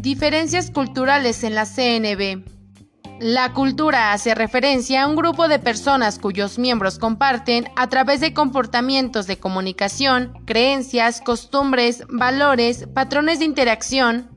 Diferencias culturales en la CNB. La cultura hace referencia a un grupo de personas cuyos miembros comparten, a través de comportamientos de comunicación, creencias, costumbres, valores, patrones de interacción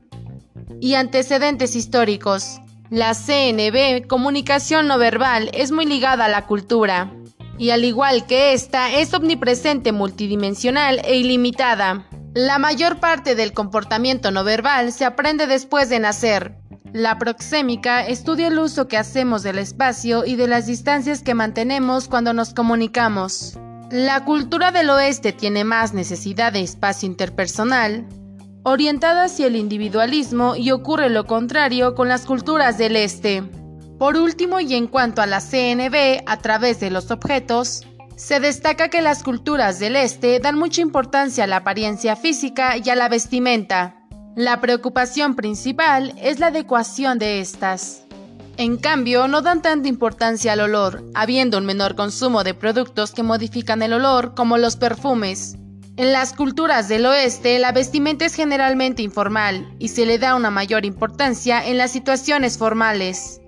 y antecedentes históricos. La CNB, comunicación no verbal, es muy ligada a la cultura y al igual que esta, es omnipresente, multidimensional e ilimitada. La mayor parte del comportamiento no verbal se aprende después de nacer. La proxémica estudia el uso que hacemos del espacio y de las distancias que mantenemos cuando nos comunicamos. La cultura del oeste tiene más necesidad de espacio interpersonal, orientada hacia el individualismo y ocurre lo contrario con las culturas del este. Por último, y en cuanto a la CNB, a través de los objetos, se destaca que las culturas del este dan mucha importancia a la apariencia física y a la vestimenta. La preocupación principal es la adecuación de estas. En cambio, no dan tanta importancia al olor, habiendo un menor consumo de productos que modifican el olor, como los perfumes. En las culturas del oeste, la vestimenta es generalmente informal y se le da una mayor importancia en las situaciones formales.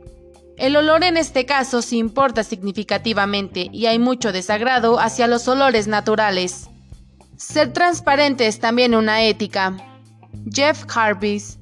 El olor en este caso sí importa significativamente y hay mucho desagrado hacia los olores naturales. Ser transparente es también una ética. Jeff Harvis